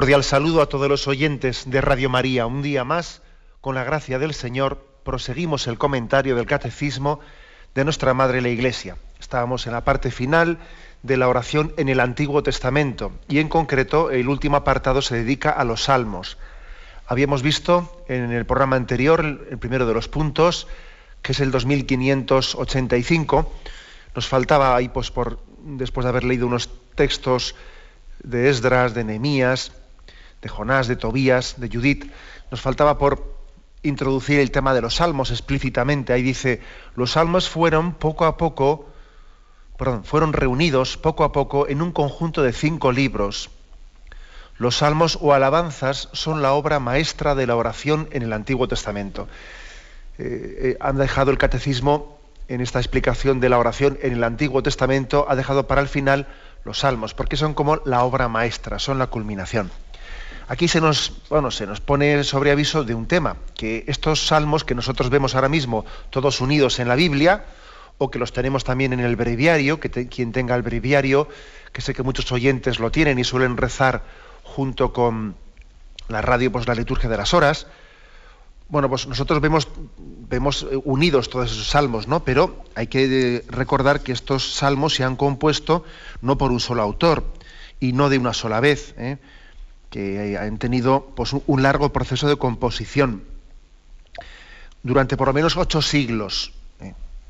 Cordial saludo a todos los oyentes de Radio María. Un día más, con la gracia del Señor, proseguimos el comentario del Catecismo de nuestra Madre la Iglesia. Estábamos en la parte final de la oración en el Antiguo Testamento y en concreto el último apartado se dedica a los salmos. Habíamos visto en el programa anterior, el primero de los puntos, que es el 2585. Nos faltaba ahí, pues, por, después de haber leído unos textos de Esdras, de Nehemías, de Jonás, de Tobías, de Judith, nos faltaba por introducir el tema de los salmos explícitamente. Ahí dice, los salmos fueron poco a poco, perdón, fueron reunidos poco a poco en un conjunto de cinco libros. Los salmos o alabanzas son la obra maestra de la oración en el Antiguo Testamento. Eh, eh, han dejado el catecismo en esta explicación de la oración en el Antiguo Testamento, ha dejado para el final los salmos, porque son como la obra maestra, son la culminación. Aquí se nos, pone sobre aviso de un tema, que estos salmos que nosotros vemos ahora mismo todos unidos en la Biblia, o que los tenemos también en el breviario, que quien tenga el breviario, que sé que muchos oyentes lo tienen y suelen rezar junto con la radio, pues la liturgia de las horas, bueno, pues nosotros vemos, vemos eh, unidos todos esos salmos, ¿no? Pero hay que eh, recordar que estos salmos se han compuesto no por un solo autor y no de una sola vez, ¿eh? Que han tenido pues, un largo proceso de composición durante por lo menos ocho siglos.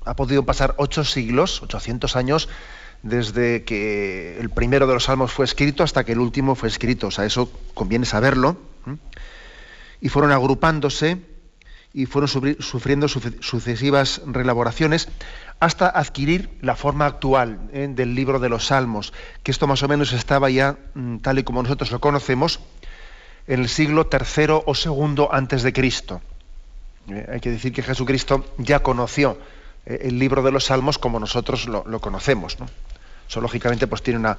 Ha podido pasar ocho siglos, 800 años, desde que el primero de los salmos fue escrito hasta que el último fue escrito. O sea, eso conviene saberlo. Y fueron agrupándose y fueron sufriendo sucesivas relaboraciones hasta adquirir la forma actual ¿eh? del libro de los Salmos, que esto más o menos estaba ya, mm, tal y como nosotros lo conocemos, en el siglo III o II antes de Cristo. Eh, hay que decir que Jesucristo ya conoció eh, el libro de los Salmos como nosotros lo, conocemos. Eso lógicamente pues tiene una,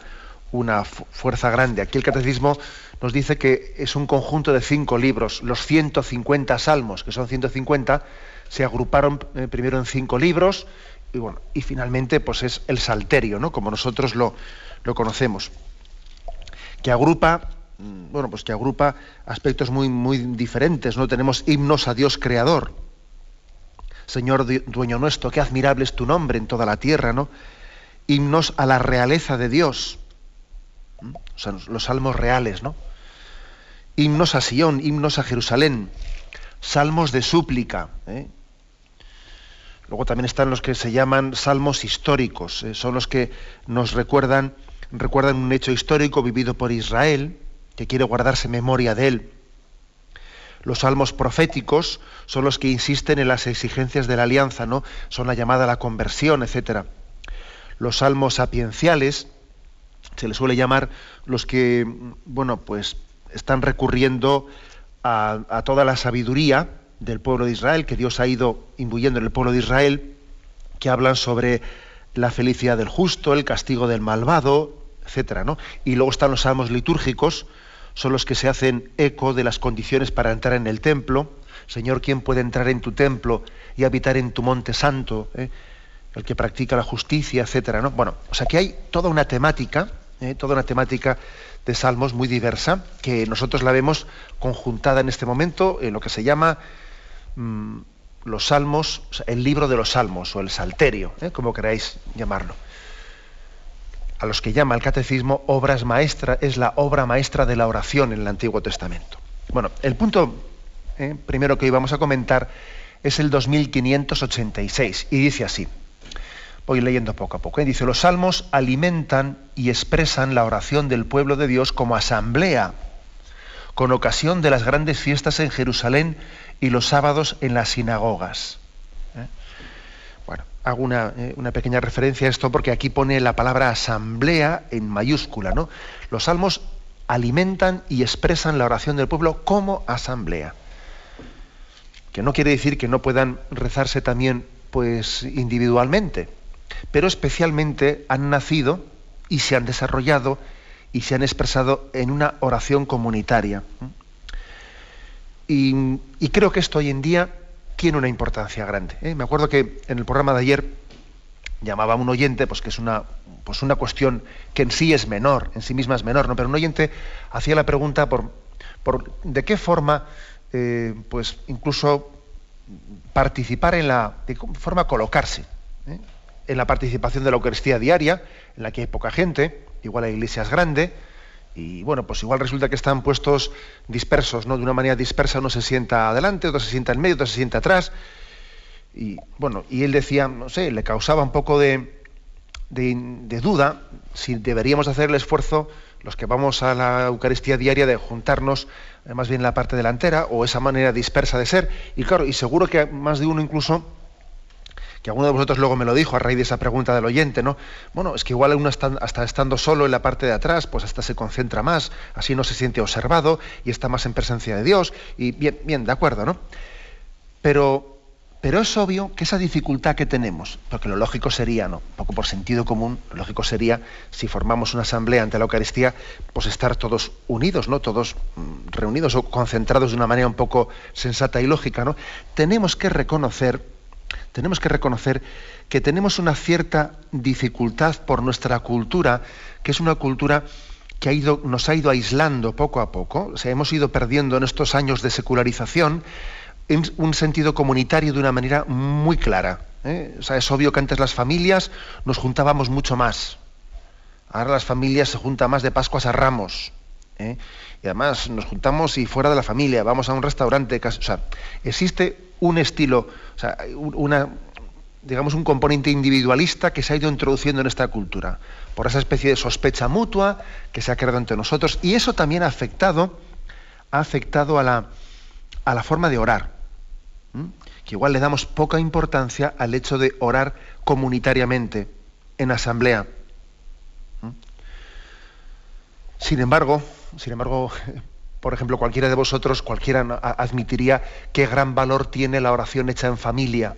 una fuerza grande. Aquí el catecismo nos dice que es un conjunto de cinco libros. Los 150 salmos, que son 150, se agruparon primero en cinco libros y, bueno, y finalmente pues es el salterio, ¿no? como nosotros lo, lo conocemos, que agrupa mm, bueno, pues que agrupa aspectos muy, muy diferentes. ¿no? Tenemos himnos a Dios creador. Señor dueño nuestro, qué admirable es tu nombre en toda la tierra, ¿no? Himnos a la realeza de Dios los salmos reales, ¿no? Himnos a Sion, himnos a Jerusalén, salmos de súplica. ¿eh? Luego también están los que se llaman salmos históricos, ¿eh? son los que nos recuerdan, recuerdan un hecho histórico vivido por Israel, que quiere guardarse memoria de él. Los salmos proféticos son los que insisten en las exigencias de la alianza, ¿no? Son la llamada a la conversión, etc. Los salmos sapienciales, se les suele llamar los que, bueno, pues están recurriendo a, toda la sabiduría del pueblo de Israel, que Dios ha ido imbuyendo en el pueblo de Israel, que hablan sobre la felicidad del justo, el castigo del malvado, etcétera, ¿no? Y luego están los salmos litúrgicos, son los que se hacen eco de las condiciones para entrar en el templo. Señor, ¿quién puede entrar en tu templo y habitar en tu monte santo? Eh? El que practica la justicia, etcétera, ¿no? Bueno, o sea que hay toda una temática ¿eh? toda una temática de salmos muy diversa, que nosotros la vemos conjuntada en este momento en lo que se llama los salmos, el libro de los salmos o el salterio, ¿eh? como queráis llamarlo. A los que llama el catecismo obras maestras, es la obra maestra de la oración en el Antiguo Testamento. Bueno, el punto ¿eh? primero que íbamos a comentar es el 2586 y dice así voy leyendo poco a poco. ¿eh? Dice, los salmos alimentan y expresan la oración del pueblo de Dios como asamblea, con ocasión de las grandes fiestas en Jerusalén y los sábados en las sinagogas. ¿eh? Bueno, hago eh, una, pequeña referencia a esto porque aquí pone la palabra asamblea en mayúscula. ¿no? Los salmos alimentan y expresan la oración del pueblo como asamblea. Que no quiere decir que no puedan rezarse también pues individualmente, pero especialmente han nacido y se han desarrollado y se han expresado en una oración comunitaria. Y, creo que esto hoy en día tiene una importancia grande. ¿eh? Me acuerdo que en el programa de ayer llamaba a un oyente, pues que es una, pues una cuestión que en sí es menor, en sí misma es menor, ¿no? Pero un oyente hacía la pregunta por, por de qué forma, eh, pues incluso participar en la, de forma colocarse ¿eh? en la participación de la Eucaristía diaria, en la que hay poca gente, igual la iglesia es grande, y bueno, pues igual resulta que están puestos dispersos, ¿no? De una manera dispersa uno se sienta adelante, otro se sienta en medio, otro se sienta atrás, y bueno, y él decía, no sé, le causaba un poco de, de, duda si deberíamos hacer el esfuerzo, los que vamos a la Eucaristía diaria, de juntarnos eh, más bien en la parte delantera, o esa manera dispersa de ser. Y claro, y seguro que más de uno incluso, que alguno de vosotros luego me lo dijo a raíz de esa pregunta del oyente, ¿no? Bueno, es que igual uno está, hasta estando solo en la parte de atrás, pues hasta se concentra más, así no se siente observado y está más en presencia de Dios. Y bien, bien, de acuerdo, ¿no? Pero pero es obvio que esa dificultad que tenemos, porque lo lógico sería, no, un poco por sentido común, lo lógico sería, si formamos una asamblea ante la Eucaristía, pues estar todos unidos, ¿no? Todos mm, reunidos o concentrados de una manera un poco sensata y lógica, ¿no? Tenemos que reconocer, tenemos que reconocer que tenemos una cierta dificultad por nuestra cultura, que es una cultura que nos ha ido aislando poco a poco, o sea, hemos ido perdiendo en estos años de secularización, un sentido comunitario de una manera muy clara. ¿eh? O sea, es obvio que antes las familias nos juntábamos mucho más. Ahora las familias se juntan más de Pascuas a Ramos. ¿eh? Y además nos juntamos y fuera de la familia, vamos a un restaurante. O sea, existe un estilo, o sea, una, digamos, un componente individualista que se ha ido introduciendo en esta cultura, por esa especie de sospecha mutua que se ha creado entre nosotros. Y eso también ha afectado, ha afectado a la, a la forma de orar que igual le damos poca importancia al hecho de orar comunitariamente, en asamblea. Sin embargo, sin embargo, por ejemplo, cualquiera de vosotros, cualquiera admitiría qué gran valor tiene la oración hecha en familia.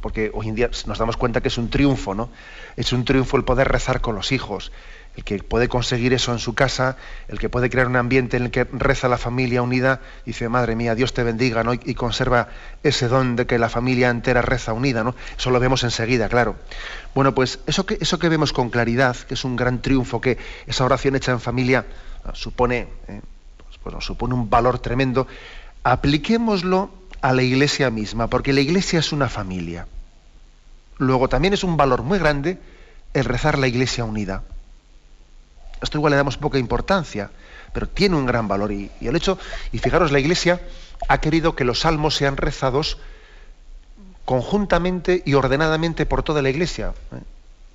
porque hoy en día nos damos cuenta que es un triunfo, ¿no? Es un triunfo el poder rezar con los hijos, el que puede conseguir eso en su casa, el que puede crear un ambiente en el que reza la familia unida, dice, madre mía, Dios te bendiga, ¿no? y, conserva ese don de que la familia entera reza unida, ¿no? Eso lo vemos enseguida, claro. Bueno, pues eso que, eso que vemos con claridad, que es un gran triunfo, que esa oración hecha en familia supone, eh, pues, supone un valor tremendo, apliquémoslo a la iglesia misma, porque la iglesia es una familia. Luego también es un valor muy grande el rezar la iglesia unida esto igual le damos poca importancia, pero tiene un gran valor. Y, el hecho, y fijaros, la Iglesia ha querido que los salmos sean rezados conjuntamente y ordenadamente por toda la Iglesia. ¿eh?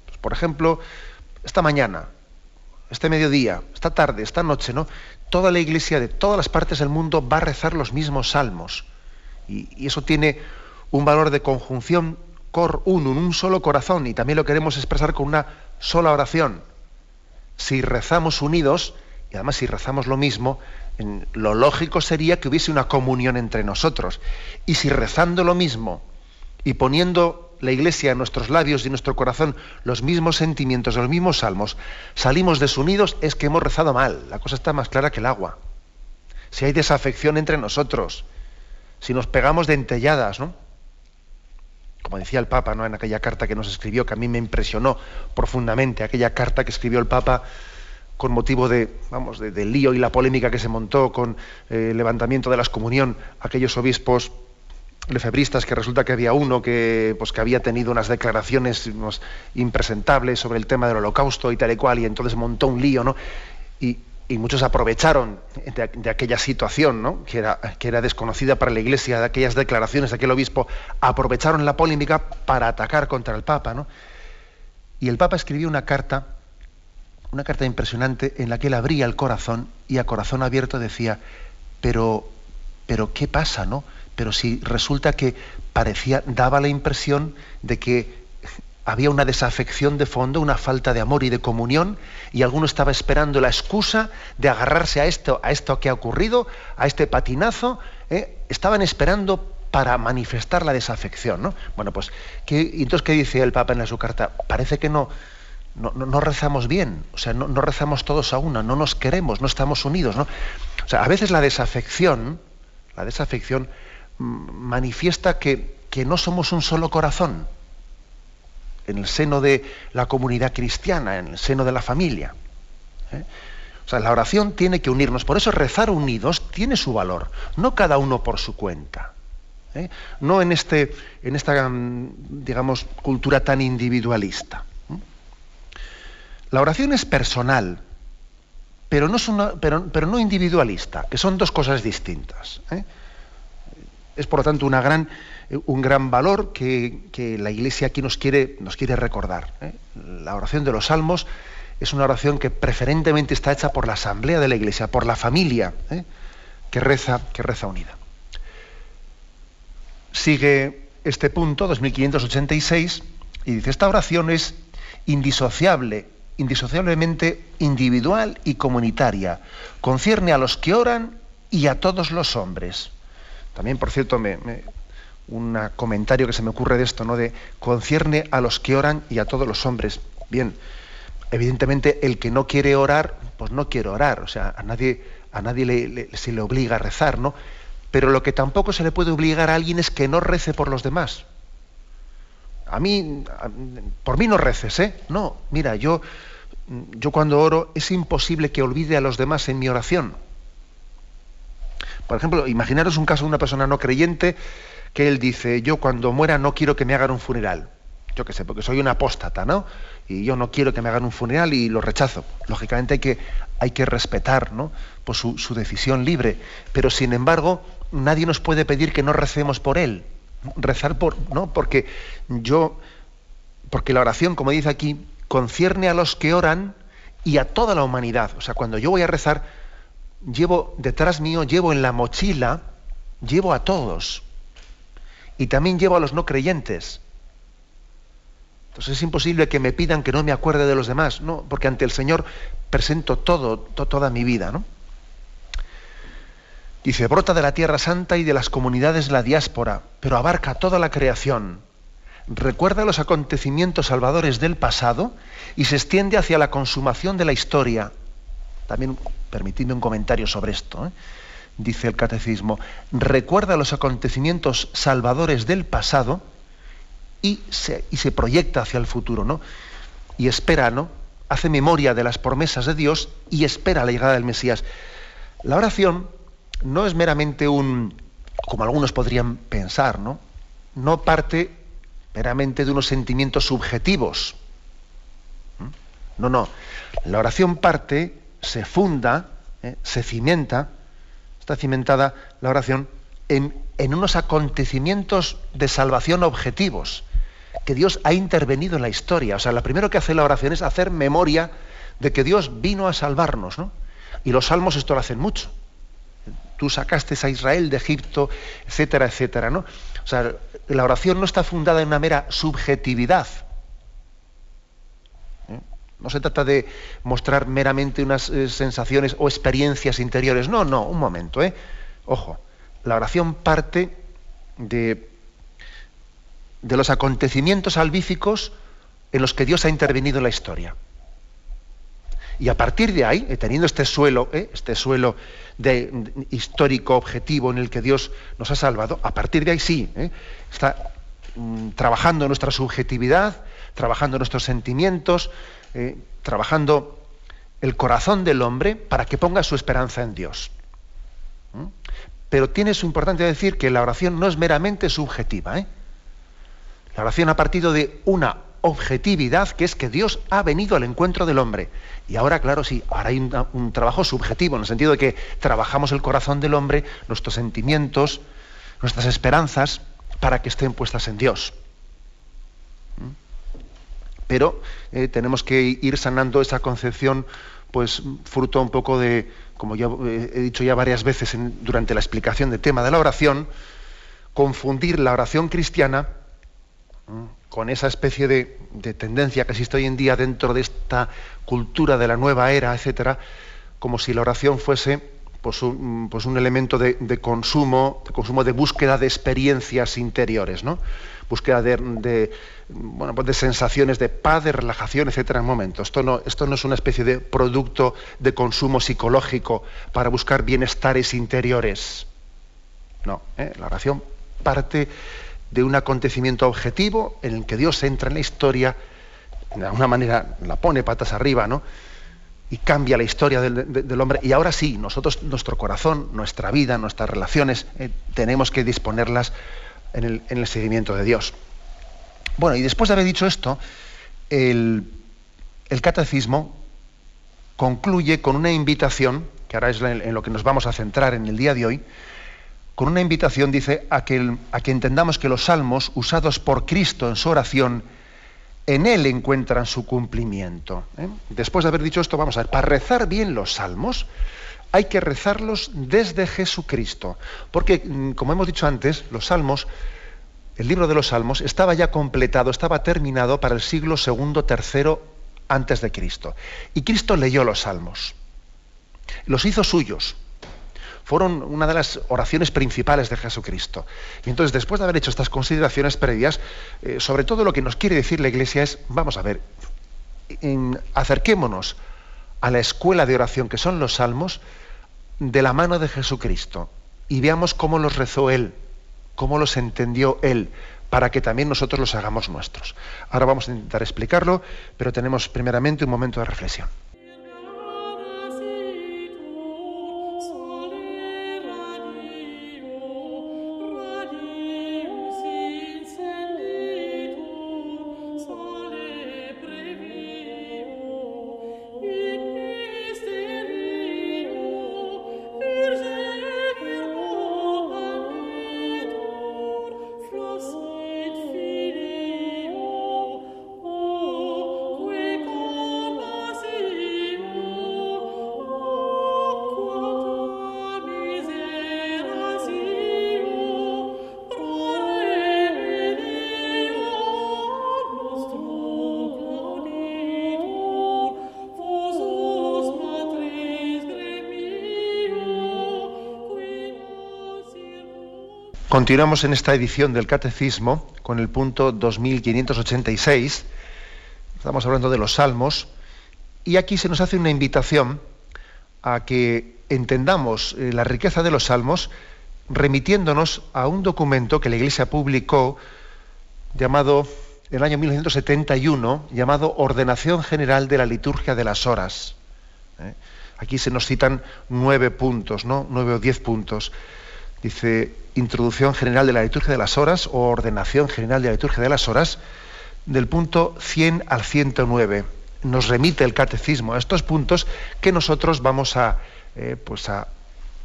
Pues, por ejemplo, esta mañana, este mediodía, esta tarde, esta noche, ¿no? Toda la Iglesia de todas las partes del mundo va a rezar los mismos salmos. Y, eso tiene un valor de conjunción cor unum, un solo corazón, y también lo queremos expresar con una sola oración si rezamos unidos, y además si rezamos lo mismo, lo lógico sería que hubiese una comunión entre nosotros. Y si rezando lo mismo y poniendo la iglesia en nuestros labios y en nuestro corazón los mismos sentimientos, los mismos salmos, salimos desunidos, es que hemos rezado mal. La cosa está más clara que el agua. Si hay desafección entre nosotros, si nos pegamos de ¿no? como decía el Papa ¿no? en aquella carta que nos escribió, que a mí me impresionó profundamente, aquella carta que escribió el Papa con motivo de, vamos, del lío y la polémica que se montó con eh, el levantamiento de la excomunión, aquellos obispos lefebristas que resulta que había uno que, pues, que había tenido unas declaraciones impresentables sobre el tema del holocausto y tal y cual, y entonces montó un lío, ¿no? Y, muchos aprovecharon de, aquella situación, ¿no? que, era, que era desconocida para la Iglesia, de aquellas declaraciones de aquel obispo, aprovecharon la polémica para atacar contra el Papa. ¿no? Y el Papa escribió una carta, una carta impresionante, en la que él abría el corazón y a corazón abierto decía, pero, pero ¿qué pasa? no? Pero si resulta que parecía, daba la impresión de que había una desafección de fondo, una falta de amor y de comunión, y alguno estaba esperando la excusa de agarrarse a esto, a esto que ha ocurrido, a este patinazo, ¿eh? estaban esperando para manifestar la desafección. ¿no? Bueno, pues, ¿qué, entonces, ¿qué dice el Papa en su carta? Parece que no, no, rezamos bien, o sea, no, rezamos todos a una, no nos queremos, no estamos unidos. ¿no? O sea, a veces la desafección, la desafección manifiesta que, que no somos un solo corazón en el seno de la comunidad cristiana, en el seno de la familia. ¿eh? O sea, la oración tiene que unirnos. Por eso rezar unidos tiene su valor, no cada uno por su cuenta. ¿eh? No en, este, en esta, digamos, cultura tan individualista. ¿eh? La oración es personal, pero no, es una, pero, pero no individualista, que son dos cosas distintas. Es, por lo tanto, gran un gran valor que, la Iglesia aquí nos quiere, nos quiere recordar. ¿eh? La oración de los salmos es una oración que preferentemente está hecha por la asamblea de la Iglesia, por la familia, ¿eh? que, reza, que reza unida. Sigue este punto, 2586, y dice, esta oración es indisociable, indisociablemente individual y comunitaria. Concierne a los que oran y a todos los hombres. También, por cierto, me, un comentario que se me ocurre de esto, ¿no? De concierne a los que oran y a todos los hombres. Bien, evidentemente el que no quiere orar, pues no quiere orar. O sea, a nadie, a nadie se le obliga a rezar, ¿no? Pero lo que tampoco se le puede obligar a alguien es que no rece por los demás. A mí, por mí no reces, ¿eh? No, mira, yo, yo cuando oro es imposible que olvide a los demás en mi oración. Por ejemplo, imaginaros un caso de una persona no creyente que él dice, yo cuando muera no quiero que me hagan un funeral. Yo qué sé, porque soy un apóstata, ¿no? Y yo no quiero que me hagan un funeral y lo rechazo. Lógicamente hay que, hay que respetar ¿no? pues su, decisión libre. Pero sin embargo, nadie nos puede pedir que no recemos por él. Rezar por, ¿no? Porque yo, porque la oración, como dice aquí, concierne a los que oran y a toda la humanidad. O sea, cuando yo voy a rezar, llevo detrás mío, llevo en la mochila, llevo a todos y también llevo a los no creyentes. Entonces es imposible que me pidan que no me acuerde de los demás, no, porque ante el Señor presento todo, toda mi vida, ¿no? Dice, brota de la tierra santa y de las comunidades de la diáspora, pero abarca toda la creación. Recuerda los acontecimientos salvadores del pasado y se extiende hacia la consumación de la historia. También permitidme un comentario sobre esto. ¿eh? dice el catecismo, recuerda los acontecimientos salvadores del pasado y se, y se proyecta hacia el futuro, ¿no? Y espera, ¿no? Hace memoria de las promesas de Dios y espera la llegada del Mesías. La oración no es meramente un, como algunos podrían pensar, ¿no? No parte meramente de unos sentimientos subjetivos. No, no. La oración parte, se funda, ¿eh? se cimienta está cimentada la oración en, unos acontecimientos de salvación objetivos, que Dios ha intervenido en la historia. O sea, lo primero que hace la oración es hacer memoria de que Dios vino a salvarnos, ¿no? Y los salmos esto lo hacen mucho. Tú sacaste a Israel de Egipto, etcétera, etcétera, ¿no? O sea, la oración no está fundada en una mera subjetividad, no se trata de mostrar meramente unas eh, sensaciones o experiencias interiores. No, no, un momento, ¿eh? Ojo, la oración parte de, de los acontecimientos salvíficos en los que Dios ha intervenido en la historia. Y a partir de ahí, eh, teniendo este suelo, ¿eh? este suelo de, histórico objetivo en el que Dios nos ha salvado, a partir de ahí sí, está mm, trabajando nuestra subjetividad, trabajando nuestros sentimientos, eh, trabajando el corazón del hombre para que ponga su esperanza en Dios. ¿Mm? Pero tiene su importante decir que la oración no es meramente subjetiva. ¿eh? La oración ha partido de una objetividad que es que Dios ha venido al encuentro del hombre. Y ahora, claro, sí, ahora hay un, trabajo subjetivo, en el sentido de que trabajamos el corazón del hombre, nuestros sentimientos, nuestras esperanzas, para que estén puestas en Dios pero eh, tenemos que ir sanando esa concepción, pues fruto un poco de, como ya eh, he dicho ya varias veces durante la explicación del tema de la oración, confundir la oración cristiana con esa especie de, tendencia que existe hoy en día dentro de esta cultura de la nueva era, etcétera, como si la oración fuese pues un, pues elemento de, consumo, de consumo de búsqueda de experiencias interiores, ¿no? Búsqueda pues de sensaciones de paz, de relajación, etcétera, en momento. Esto no, esto no es una especie de producto de consumo psicológico para buscar bienestares interiores. No, ¿eh? la oración parte de un acontecimiento objetivo en el que Dios entra en la historia, de alguna manera la pone patas arriba, ¿no? Y cambia la historia del, hombre. Y ahora sí, nosotros, nuestro corazón, nuestra vida, nuestras relaciones, eh, tenemos que disponerlas en el, seguimiento de Dios. Bueno, y después de haber dicho esto, el, catecismo concluye con una invitación, que ahora es en lo que nos vamos a centrar en el día de hoy, con una invitación, dice, a que, a que entendamos que los salmos usados por Cristo en su oración, en Él encuentran su cumplimiento. ¿eh? Después de haber dicho esto, vamos a ver, para rezar bien los salmos, hay que rezarlos desde Jesucristo. Porque, mm, como hemos dicho antes, los salmos, el libro de los salmos, estaba ya completado, estaba terminado para el siglo segundo, tercero antes de Cristo. Y Cristo leyó los salmos, los hizo suyos fueron una de las oraciones principales de Jesucristo. Y entonces, después de haber hecho estas consideraciones previas, eh, sobre todo lo que nos quiere decir la Iglesia es, vamos a ver, acerquémonos a la escuela de oración que son los salmos de la mano de Jesucristo y veamos cómo los rezó Él, cómo los entendió Él, para que también nosotros los hagamos nuestros. Ahora vamos a intentar explicarlo, pero tenemos primeramente un momento de reflexión. Continuamos en esta edición del Catecismo con el punto 2586. Estamos hablando de los salmos y aquí se nos hace una invitación a que entendamos eh, la riqueza de los salmos remitiéndonos a un documento que la Iglesia publicó llamado en el año 1971 llamado Ordenación General de la Liturgia de las Horas. ¿eh? Aquí se nos citan nueve puntos, ¿no? Nueve o diez puntos. Dice, Introducción General de la Liturgia de las Horas o Ordenación General de la Liturgia de las Horas, del punto 100 al 109. Nos remite el catecismo a estos puntos que nosotros vamos a, eh, pues a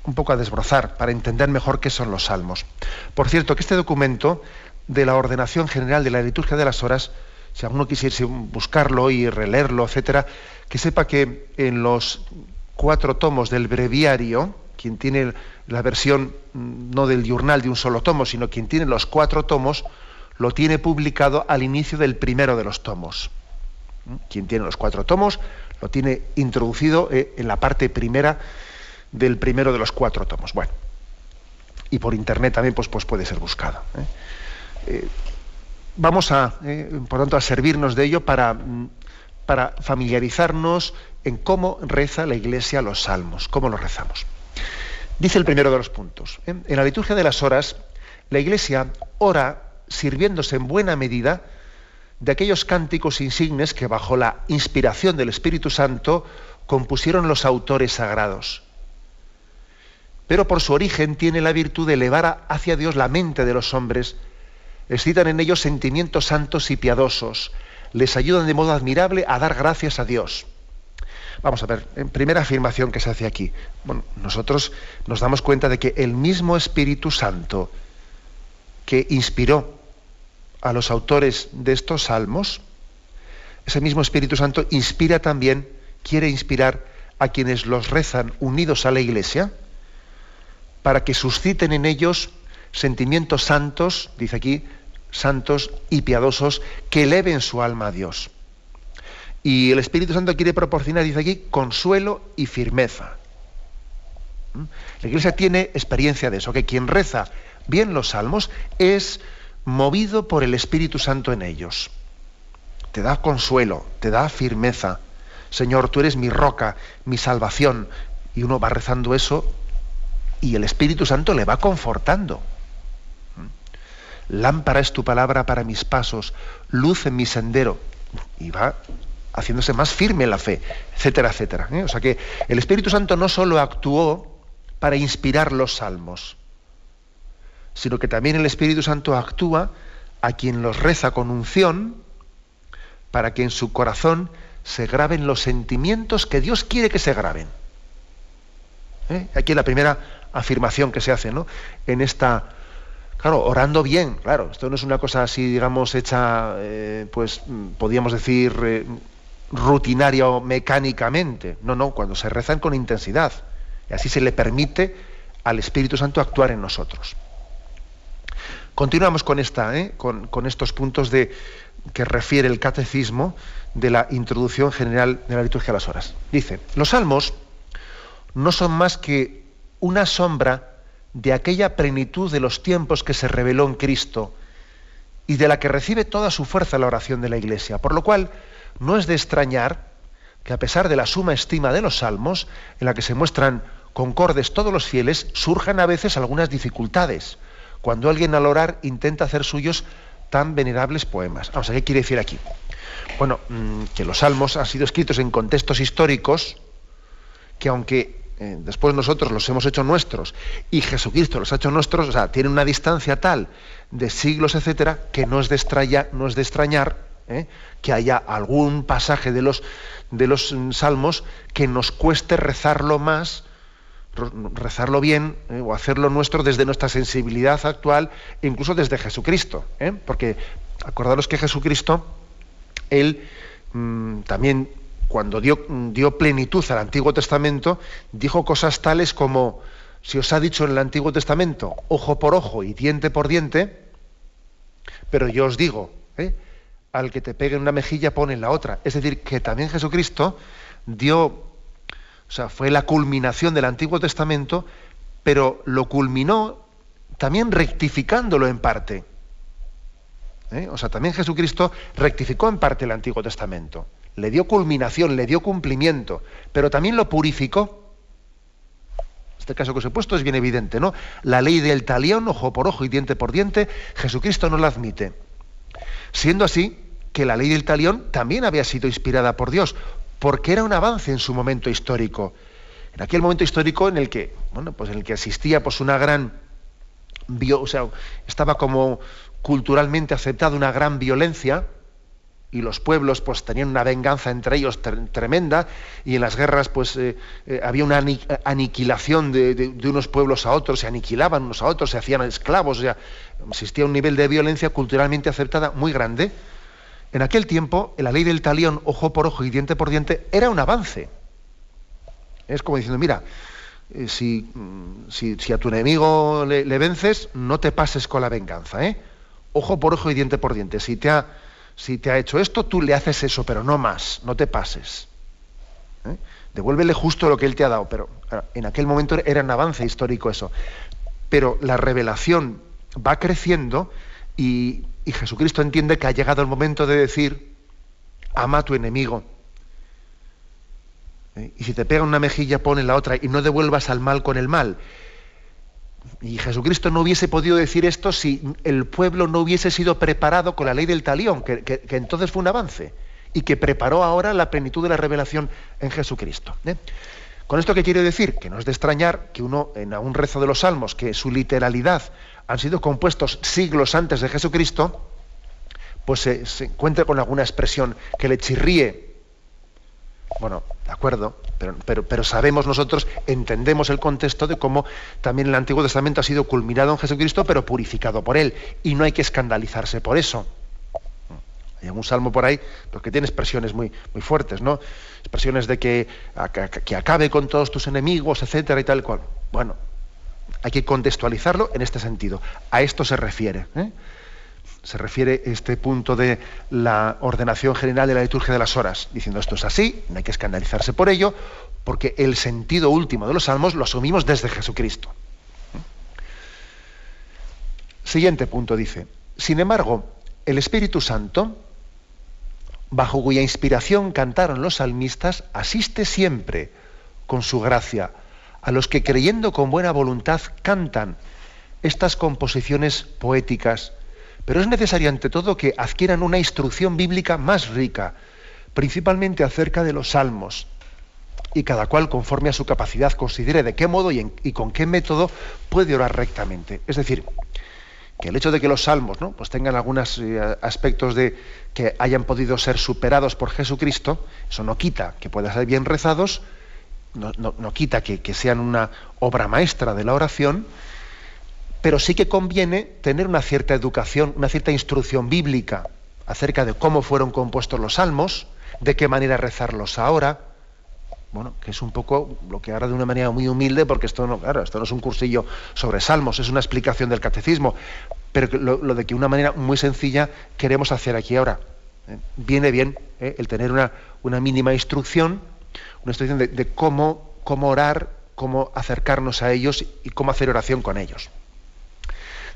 un poco a desbrozar para entender mejor qué son los salmos. Por cierto, que este documento de la Ordenación General de la Liturgia de las Horas, si alguno quisiese buscarlo y releerlo, etcétera, que sepa que en los cuatro tomos del breviario, quien tiene la versión mm, no del journal de un solo tomo, sino quien tiene los cuatro tomos, lo tiene publicado al inicio del primero de los tomos. ¿Mm? Quien tiene los cuatro tomos lo tiene introducido eh, en la parte primera del primero de los cuatro tomos. Bueno, y por internet también pues, pues puede ser buscado. ¿eh? Eh, vamos a, por tanto, a servirnos de ello para, mm, para familiarizarnos en cómo reza la Iglesia los salmos, cómo los rezamos. Dice el primero de los puntos. ¿eh? En la liturgia de las horas, la Iglesia ora sirviéndose en buena medida de aquellos cánticos insignes que bajo la inspiración del Espíritu Santo compusieron los autores sagrados. Pero por su origen tiene la virtud de elevar hacia Dios la mente de los hombres, excitan en ellos sentimientos santos y piadosos, les ayudan de modo admirable a dar gracias a Dios. Vamos a ver, en primera afirmación que se hace aquí. Bueno, nosotros nos damos cuenta de que el mismo Espíritu Santo que inspiró a los autores de estos salmos, ese mismo Espíritu Santo inspira también, quiere inspirar a quienes los rezan unidos a la Iglesia, para que susciten en ellos sentimientos santos, dice aquí, santos y piadosos que eleven su alma a Dios. Y el Espíritu Santo quiere proporcionar, dice aquí, consuelo y firmeza. ¿Mm? La Iglesia tiene experiencia de eso, que quien reza bien los salmos es movido por el Espíritu Santo en ellos. Te da consuelo, te da firmeza. Señor, tú eres mi roca, mi salvación. Y uno va rezando eso y el Espíritu Santo le va confortando. ¿Mm? Lámpara es tu palabra para mis pasos, luz en mi sendero. Y va haciéndose más firme la fe, etcétera, etcétera. ¿eh? O sea que el Espíritu Santo no solo actuó para inspirar los salmos, sino que también el Espíritu Santo actúa a quien los reza con unción para que en su corazón se graben los sentimientos que Dios quiere que se graben. ¿Eh? Aquí la primera afirmación que se hace, ¿no? En esta, claro, orando bien, claro, esto no es una cosa así, digamos, hecha, eh, pues, podríamos decir, rutinaria o mecánicamente. No, no, cuando se rezan con intensidad. Y así se le permite al Espíritu Santo actuar en nosotros. Continuamos con, esta, ¿eh? con, estos puntos de, que refiere el catecismo de la introducción general de la liturgia de las horas. Dice, los salmos no son más que una sombra de aquella plenitud de los tiempos que se reveló en Cristo y de la que recibe toda su fuerza la oración de la Iglesia. Por lo cual, no es de extrañar que a pesar de la suma estima de los salmos, en la que se muestran concordes todos los fieles, surjan a veces algunas dificultades, cuando alguien al orar intenta hacer suyos tan venerables poemas. Vamos a ¿qué quiere decir aquí? Bueno, mm, que los salmos han sido escritos en contextos históricos que aunque eh, después nosotros los hemos hecho nuestros y Jesucristo los ha hecho nuestros, o sea, tienen una distancia tal de siglos, etcétera, que no es de, no es de extrañar ¿eh? que haya algún pasaje de los, de los salmos que nos cueste rezarlo más, rezarlo bien ¿eh? o hacerlo nuestro desde nuestra sensibilidad actual, incluso desde Jesucristo. ¿eh? Porque acordaros que Jesucristo, él mm, también cuando dio, dio plenitud al Antiguo Testamento, dijo cosas tales como, si os ha dicho en el Antiguo Testamento, ojo por ojo y diente por diente, pero yo os digo, ¿eh? Al que te pegue en una mejilla pone en la otra. Es decir, que también Jesucristo dio, o sea, fue la culminación del Antiguo Testamento, pero lo culminó también rectificándolo en parte. ¿Eh? O sea, también Jesucristo rectificó en parte el Antiguo Testamento. Le dio culminación, le dio cumplimiento, pero también lo purificó. Este caso que os he puesto es bien evidente, ¿no? La ley del talión, ojo por ojo y diente por diente, Jesucristo no la admite. Siendo así que la ley del talión también había sido inspirada por Dios, porque era un avance en su momento histórico. En aquel momento histórico en el que, bueno, pues en el que existía pues una gran o sea, estaba como culturalmente aceptada una gran violencia, y los pueblos pues tenían una venganza entre ellos tremenda y en las guerras pues eh, eh, había una aniquilación de, unos pueblos a otros, se aniquilaban unos a otros, se hacían esclavos, o sea, existía un nivel de violencia culturalmente aceptada muy grande. En aquel tiempo, la ley del talión, ojo por ojo y diente por diente, era un avance. Es como diciendo, mira, eh, mm, si, si, a tu enemigo le, le, vences, no te pases con la venganza, ¿eh? Ojo por ojo y diente por diente. Si te ha si te ha hecho esto, tú le haces eso, pero no más, no te pases. ¿Eh? Devuélvele justo lo que él te ha dado, pero en aquel momento era un avance histórico eso. Pero la revelación va creciendo y, Jesucristo entiende que ha llegado el momento de decir, ama a tu enemigo. ¿Eh? Y si te pega una mejilla, pone la otra y no devuelvas al mal con el mal. Y Jesucristo no hubiese podido decir esto si el pueblo no hubiese sido preparado con la ley del talión, que, entonces fue un avance, y que preparó ahora la plenitud de la revelación en Jesucristo. ¿eh? ¿Con esto qué quiero decir? Que no es de extrañar que uno, en un rezo de los salmos, que su literalidad han sido compuestos siglos antes de Jesucristo, pues se, se encuentre con alguna expresión que le chirríe bueno, de acuerdo, pero, pero, sabemos nosotros, entendemos el contexto de cómo también el Antiguo Testamento ha sido culminado en Jesucristo, pero purificado por Él. Y no hay que escandalizarse por eso. Hay algún salmo por ahí porque tiene expresiones muy, muy fuertes, ¿no? Expresiones de que, que acabe con todos tus enemigos, etcétera y tal cual. Bueno, hay que contextualizarlo en este sentido. A esto se refiere. ¿eh? se refiere este punto de la ordenación general de la liturgia de las horas, diciendo esto es así, no hay que escandalizarse por ello, porque el sentido último de los salmos lo asumimos desde Jesucristo. Siguiente punto dice, sin embargo, el Espíritu Santo, bajo cuya inspiración cantaron los salmistas, asiste siempre con su gracia a los que creyendo con buena voluntad cantan estas composiciones poéticas pero es necesario ante todo que adquieran una instrucción bíblica más rica, principalmente acerca de los salmos, y cada cual conforme a su capacidad considere de qué modo y, con qué método puede orar rectamente. Es decir, que el hecho de que los salmos ¿no? pues tengan algunos eh, aspectos de que hayan podido ser superados por Jesucristo, eso no quita que puedan ser bien rezados, no, quita que sean una obra maestra de la oración, pero sí que conviene tener una cierta educación, una cierta instrucción bíblica acerca de cómo fueron compuestos los salmos, de qué manera rezarlos ahora. Bueno, que es un poco lo que ahora de una manera muy humilde, porque esto no, claro, esto no es un cursillo sobre salmos, es una explicación del catecismo, pero lo, de que una manera muy sencilla queremos hacer aquí ahora. ¿eh? Viene bien ¿eh? el tener una, una, mínima instrucción, una instrucción de, cómo, cómo orar, cómo acercarnos a ellos y cómo hacer oración con ellos.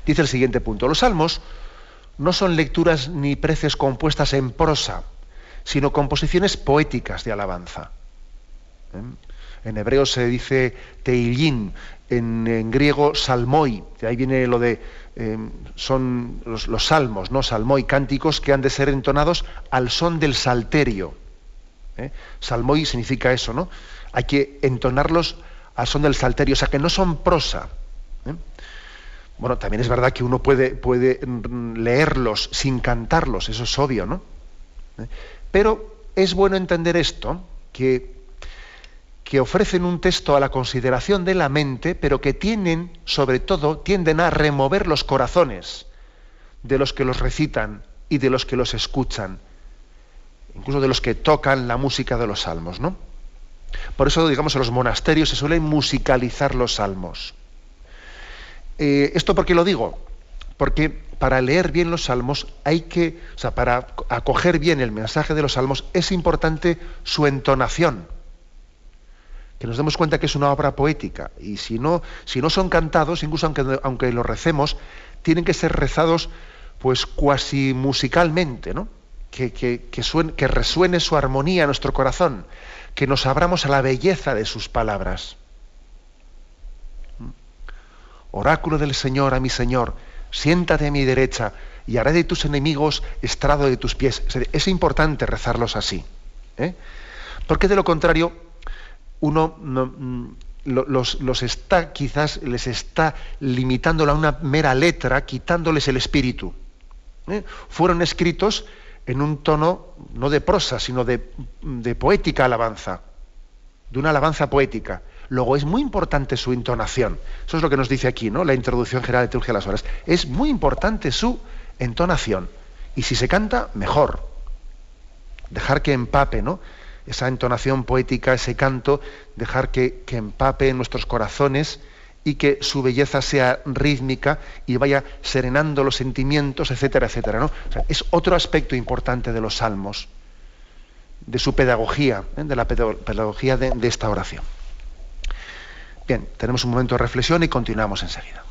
Dice el siguiente punto, los salmos no son lecturas ni preces compuestas en prosa, sino composiciones poéticas de alabanza. ¿Eh? En hebreo se dice teillín, en, griego salmoi, de ahí viene lo de, em, son los, salmos, ¿no? Salmoi, cánticos que han de ser entonados al son del salterio. ¿Eh? Salmoi significa eso, ¿no? Hay que entonarlos al son del salterio, o sea que no son prosa. ¿eh? Bueno, también es verdad que uno puede, puede leerlos sin cantarlos, eso es obvio, ¿no? ¿Eh? Pero es bueno entender esto, que, que ofrecen un texto a la consideración de la mente, pero que tienen, sobre todo, tienden a remover los corazones de los que los recitan y de los que los escuchan, incluso de los que tocan la música de los salmos, ¿no? Por eso, digamos, en los monasterios se suelen musicalizar los salmos. Eh, ¿Esto por qué lo digo? Porque para leer bien los salmos hay que, o sea, para acoger bien el mensaje de los salmos es importante su entonación. Que nos demos cuenta que es una obra poética. Y si no, si no son cantados, incluso aunque, aunque los recemos, tienen que ser rezados pues cuasi musicalmente, ¿no? Que, resuene su armonía en nuestro corazón, que nos abramos a la belleza de sus palabras. Oráculo del Señor a mi Señor, siéntate a mi derecha y haré de tus enemigos estrado de tus pies. Es importante rezarlos así. ¿eh? Porque de lo contrario, uno mm, los, está, quizás les está limitando a una mera letra, quitándoles el espíritu. ¿eh? Fueron escritos en un tono no de prosa, sino de, poética alabanza, de una alabanza poética. Luego es muy importante su entonación. Eso es lo que nos dice aquí, ¿no? La introducción general de Teología de las Horas. Es muy importante su entonación. Y si se canta, mejor. Dejar que empape, ¿no? Esa entonación poética, ese canto, dejar que, empape en nuestros corazones y que su belleza sea rítmica y vaya serenando los sentimientos, etcétera, etcétera. ¿no? es otro aspecto importante de los salmos, de su pedagogía, ¿eh? de la pedagogía de esta oración. Bien, tenemos un momento de reflexión y continuamos enseguida.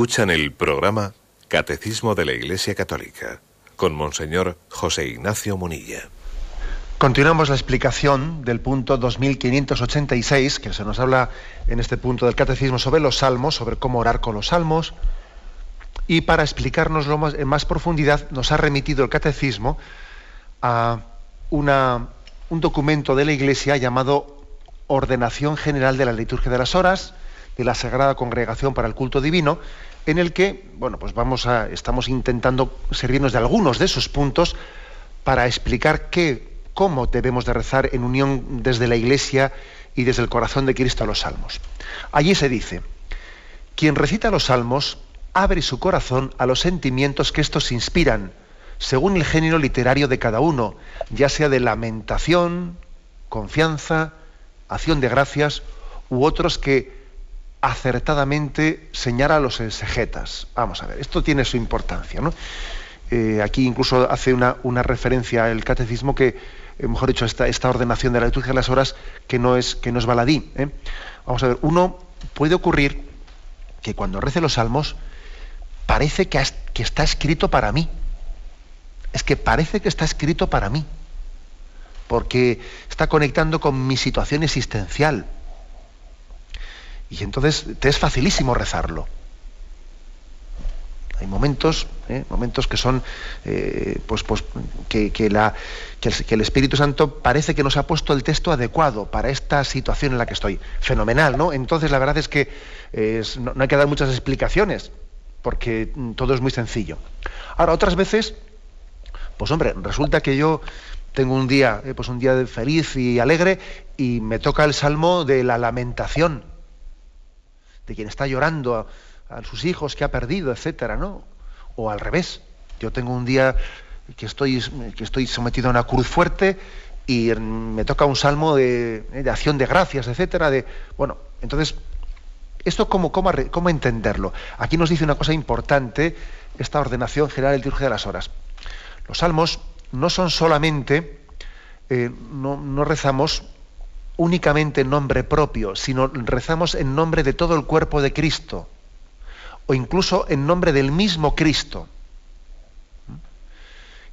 Escuchan el programa Catecismo de la Iglesia Católica con Monseñor José Ignacio Munilla. Continuamos la explicación del punto 2586, que se nos habla en este punto del Catecismo sobre los salmos, sobre cómo orar con los salmos. Y para explicarnoslo más, en más profundidad, nos ha remitido el Catecismo a una, un documento de la Iglesia llamado Ordenación General de la Liturgia de las Horas, de la Sagrada Congregación para el Culto Divino, en el que, bueno, pues vamos a, estamos intentando servirnos de algunos de esos puntos para explicar qué, cómo debemos de rezar en unión desde la Iglesia y desde el corazón de Cristo a los salmos. Allí se dice, quien recita los salmos abre su corazón a los sentimientos que estos inspiran, según el género literario de cada uno, ya sea de lamentación, confianza, acción de gracias u otros que acertadamente señala a los exegetas. Vamos a ver, esto tiene su importancia. ¿no? Eh, aquí incluso hace una, referencia el catecismo que, eh, mejor dicho, esta, esta, ordenación de la liturgia de las horas que no es, que no es baladí. ¿eh? Vamos a ver, uno puede ocurrir que cuando rece los salmos parece que está escrito para mí. Es que parece que está escrito para mí. Porque está conectando con mi situación existencial y entonces te es facilísimo rezarlo. Hay momentos, ¿eh? momentos que son, eh, pues, pues que, el, Espíritu Santo parece que nos ha puesto el texto adecuado para esta situación en la que estoy. Fenomenal, ¿no? Entonces la verdad es que no, hay que dar muchas explicaciones, porque todo es muy sencillo. Ahora, otras veces, pues hombre, resulta que yo tengo un día, eh, pues un día feliz y alegre, y me toca el salmo de la lamentación de quien está llorando a, sus hijos que ha perdido, etcétera, ¿no? O al revés. Yo tengo un día que estoy, que estoy sometido a una cruz fuerte y me toca un salmo de, acción de gracias, etcétera, de bueno, entonces esto cómo, cómo, cómo entenderlo. Aquí nos dice una cosa importante esta ordenación general del liturgia de las horas. Los salmos no son solamente, eh, no, no rezamos únicamente en nombre propio, sino rezamos en nombre de todo el cuerpo de Cristo, o incluso en nombre del mismo Cristo.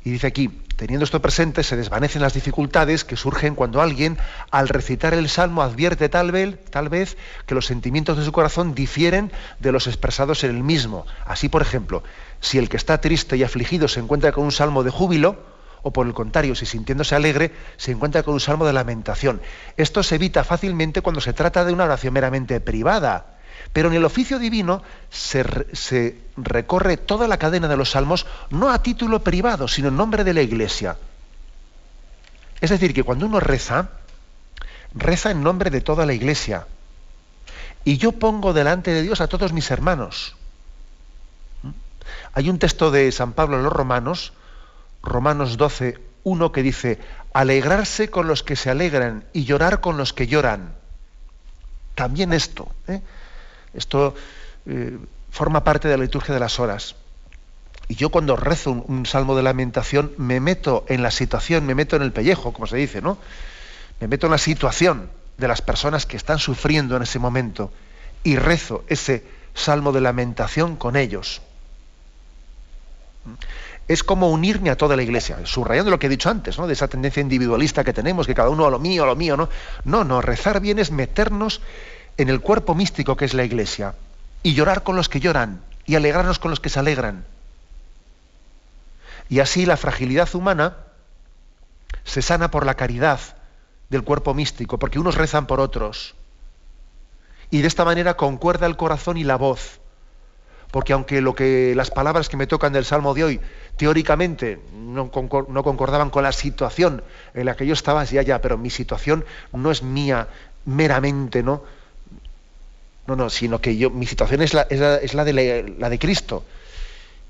Y dice aquí, teniendo esto presente, se desvanecen las dificultades que surgen cuando alguien, al recitar el salmo, advierte tal vez, tal vez que los sentimientos de su corazón difieren de los expresados en el mismo. Así, por ejemplo, si el que está triste y afligido se encuentra con un salmo de júbilo, o por el contrario, si sintiéndose alegre, se encuentra con un salmo de lamentación. Esto se evita fácilmente cuando se trata de una oración meramente privada. Pero en el oficio divino se, se, recorre toda la cadena de los salmos no a título privado, sino en nombre de la Iglesia. Es decir, que cuando uno reza, reza en nombre de toda la Iglesia. Y yo pongo delante de Dios a todos mis hermanos. ¿Mm? Hay un texto de San Pablo en los Romanos Romanos 12, 1 que dice, alegrarse con los que se alegran y llorar con los que lloran. También esto, ¿eh? esto eh, forma parte de la liturgia de las horas. Y yo cuando rezo un, salmo de lamentación me meto en la situación, me meto en el pellejo, como se dice, ¿no? Me meto en la situación de las personas que están sufriendo en ese momento y rezo ese salmo de lamentación con ellos es como unirme a toda la iglesia, subrayando lo que he dicho antes, ¿no? de esa tendencia individualista que tenemos, que cada uno a lo mío, a lo mío, ¿no? No, no, rezar bien es meternos en el cuerpo místico que es la iglesia y llorar con los que lloran y alegrarnos con los que se alegran. Y así la fragilidad humana se sana por la caridad del cuerpo místico, porque unos rezan por otros. Y de esta manera concuerda el corazón y la voz porque aunque lo que las palabras que me tocan del Salmo de hoy teóricamente no, concordaban con la situación en la que yo estaba, ya ya, pero mi situación no es mía meramente, ¿no? No, no, sino que yo, mi situación es la, es la, de, la de Cristo.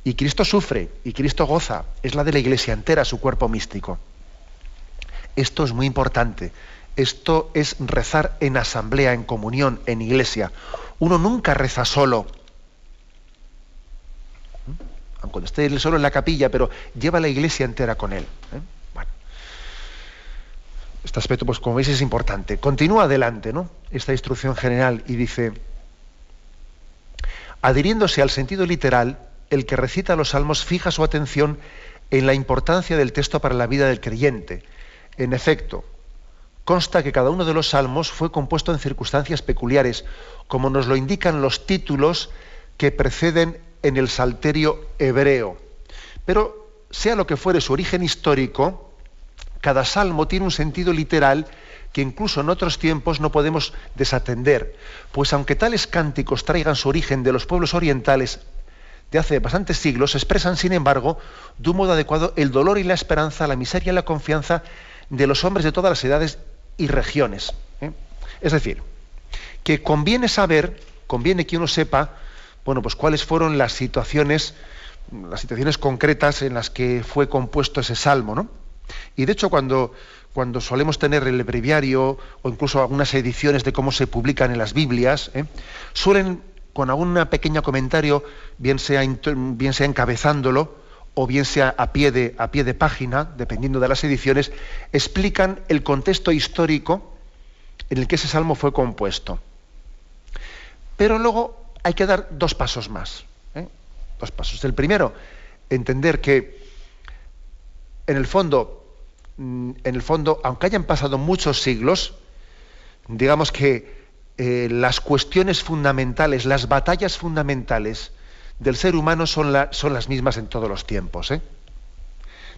Y Cristo sufre, y Cristo goza, es la de la iglesia entera, su cuerpo místico. Esto es muy importante. Esto es rezar en asamblea, en comunión, en iglesia. Uno nunca reza solo cuando esté solo en la capilla, pero lleva la iglesia entera con él. ¿eh? Bueno. Este aspecto, pues como veis, es importante. Continúa adelante, ¿no? Esta instrucción general y dice, Adhiriéndose al sentido literal, el que recita los salmos fija su atención en la importancia del texto para la vida del creyente. En efecto, consta que cada uno de los salmos fue compuesto en circunstancias peculiares, como nos lo indican los títulos que preceden en el salterio hebreo. Pero sea lo que fuere su origen histórico, cada salmo tiene un sentido literal que incluso en otros tiempos no podemos desatender, pues aunque tales cánticos traigan su origen de los pueblos orientales de hace bastantes siglos, expresan, sin embargo, de un modo adecuado el dolor y la esperanza, la miseria y la confianza de los hombres de todas las edades y regiones. ¿eh? Es decir, que conviene saber, conviene que uno sepa, bueno, pues cuáles fueron las situaciones, las situaciones concretas en las que fue compuesto ese salmo, ¿no? Y de hecho, cuando, cuando solemos tener el breviario o incluso algunas ediciones de cómo se publican en las Biblias, ¿eh? suelen con algún pequeño comentario, bien sea, bien sea encabezándolo o bien sea a pie, de, a pie de página, dependiendo de las ediciones, explican el contexto histórico en el que ese salmo fue compuesto. Pero luego hay que dar dos pasos más. ¿eh? Dos pasos. El primero, entender que en el fondo, mm, en el fondo, aunque hayan pasado muchos siglos, digamos que eh, las cuestiones fundamentales, las batallas fundamentales del ser humano son, son las mismas en todos los tiempos. ¿eh?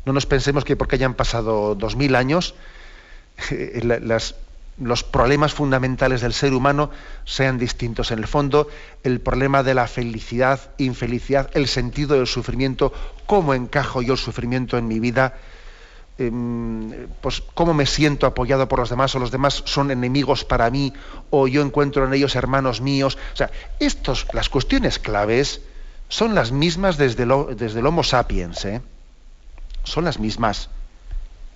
No nos pensemos que porque hayan pasado dos mil años, eh, los problemas fundamentales del ser humano sean distintos. En el fondo, el problema de la felicidad, infelicidad, el sentido del sufrimiento, cómo encajo yo el sufrimiento en mi vida, Em, pues cómo me siento apoyado por los demás o los demás son enemigos para mí o yo encuentro en ellos hermanos míos. O sea, estos, las cuestiones claves son las mismas desde, desde el Homo sapiens, ¿eh? son las mismas.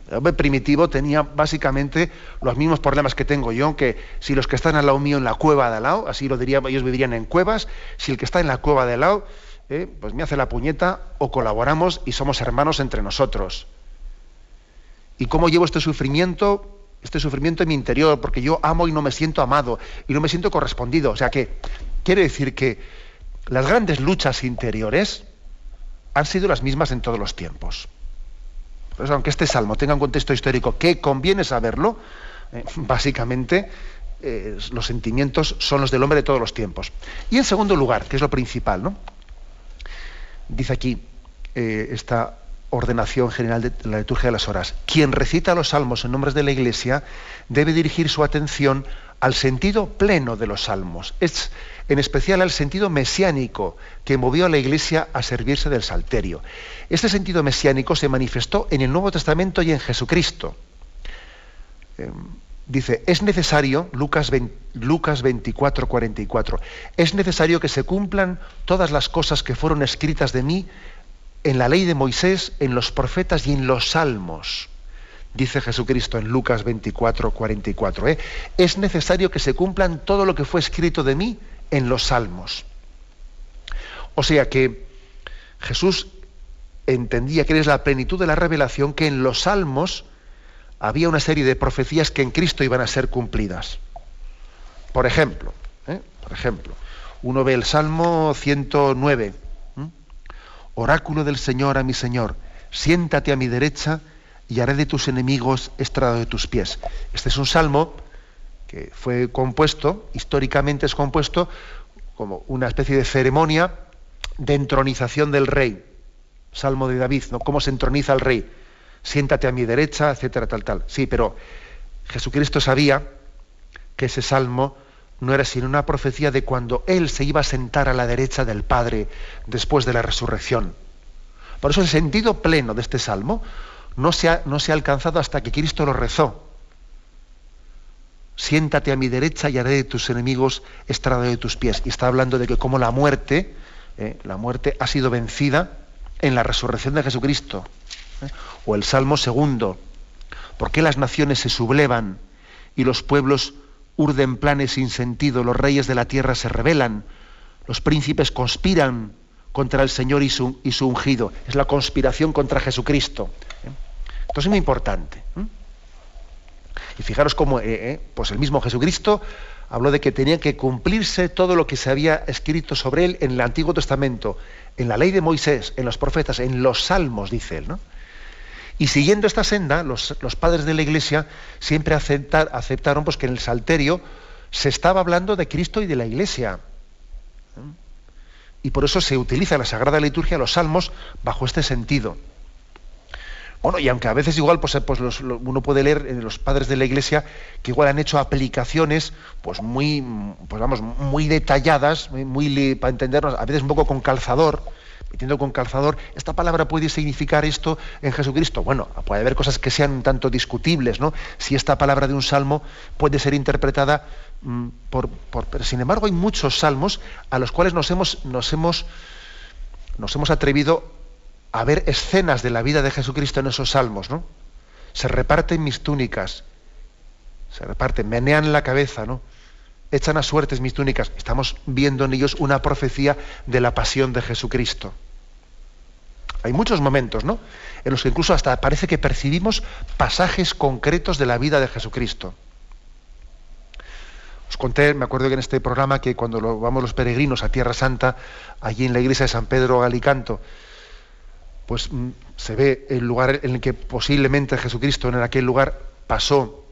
El hombre primitivo tenía básicamente los mismos problemas que tengo yo, que si los que están al lado mío en la cueva de al lado, así lo diría, ellos vivirían en cuevas, si el que está en la cueva de al lado, ¿eh? pues me hace la puñeta o colaboramos y somos hermanos entre nosotros y cómo llevo este sufrimiento, este sufrimiento en mi interior, porque yo amo y no me siento amado y no me siento correspondido. O sea que quiere decir que las grandes luchas interiores han sido las mismas en todos los tiempos. Por eso, aunque este salmo tenga un contexto histórico que conviene saberlo, eh, básicamente eh, los sentimientos son los del hombre de todos los tiempos. Y en segundo lugar, que es lo principal, ¿no? Dice aquí eh, esta ordenación general de la liturgia de las horas. Quien recita los salmos en nombres de la Iglesia debe dirigir su atención al sentido pleno de los salmos, es en especial al sentido mesiánico que movió a la Iglesia a servirse del salterio. Este sentido mesiánico se manifestó en el Nuevo Testamento y en Jesucristo. Em, dice, es necesario, Lucas, Lucas 24, 44, es necesario que se cumplan todas las cosas que fueron escritas de mí en la ley de Moisés, en los profetas y en los salmos. Dice Jesucristo en Lucas 24, 44. ¿eh? Es necesario que se cumplan todo lo que fue escrito de mí en los salmos. O sea que Jesús entendía que es la plenitud de la revelación que en los salmos había una serie de profecías que en Cristo iban a ser cumplidas. Por ejemplo, ¿eh? por ejemplo, uno ve el Salmo 109 Oráculo del Señor a mi Señor, siéntate a mi derecha y haré de tus enemigos estrado de tus pies. Este es un salmo que fue compuesto, históricamente es compuesto como una especie de ceremonia de entronización del rey. Salmo de David, ¿no? ¿Cómo se entroniza el rey? Siéntate a mi derecha, etcétera, tal, tal. Sí, pero Jesucristo sabía que ese salmo no era sino una profecía de cuando Él se iba a sentar a la derecha del Padre después de la resurrección. Por eso el sentido pleno de este salmo no se ha, no se ha alcanzado hasta que Cristo lo rezó. Siéntate a mi derecha y haré de tus enemigos estrado de tus pies. Y está hablando de que como la muerte, eh, la muerte ha sido vencida en la resurrección de Jesucristo. Eh, o el Salmo segundo. ¿Por qué las naciones se sublevan y los pueblos urden planes sin sentido, los reyes de la tierra se rebelan, los príncipes conspiran contra el Señor y su, y su ungido. Es la conspiración contra Jesucristo. ¿Eh? Esto es muy importante. ¿eh? Y fijaros cómo eh, pues el mismo Jesucristo habló de que tenía que cumplirse todo lo que se había escrito sobre él en el Antiguo Testamento, en la ley de Moisés, en los profetas, en los salmos, dice él. ¿no? Y siguiendo esta senda, los, padres de la Iglesia siempre aceptaron pues, que en el Salterio se estaba hablando de Cristo y de la Iglesia. Y por eso se utiliza la Sagrada Liturgia, los salmos, bajo este sentido. Bueno, y aunque a veces igual pues, pues uno puede leer en los padres de la Iglesia que igual han hecho aplicaciones pues muy, pues vamos, muy detalladas, muy, para entendernos, a veces un poco con calzador, metiendo con calzador, ¿esta palabra puede significar esto en Jesucristo? Bueno, puede haber cosas que sean un tanto discutibles, ¿no? Si esta palabra de un salmo puede ser interpretada mm, por, por, Pero sin embargo hay muchos salmos a los cuales nos hemos, nos hemos, nos hemos atrevido a ver escenas de la vida de Jesucristo en esos salmos, ¿no? Se reparten mis túnicas, se reparten, menean la cabeza, ¿no? Echan a suertes mis túnicas. Estamos viendo en ellos una profecía de la pasión de Jesucristo. Hay muchos momentos, ¿no? En los que incluso hasta parece que percibimos pasajes concretos de la vida de Jesucristo. Os conté, me acuerdo que en este programa, que cuando vamos los peregrinos a Tierra Santa, allí en la iglesia de San Pedro Alicanto, pues mm, se ve el lugar en el que posiblemente Jesucristo en aquel lugar pasó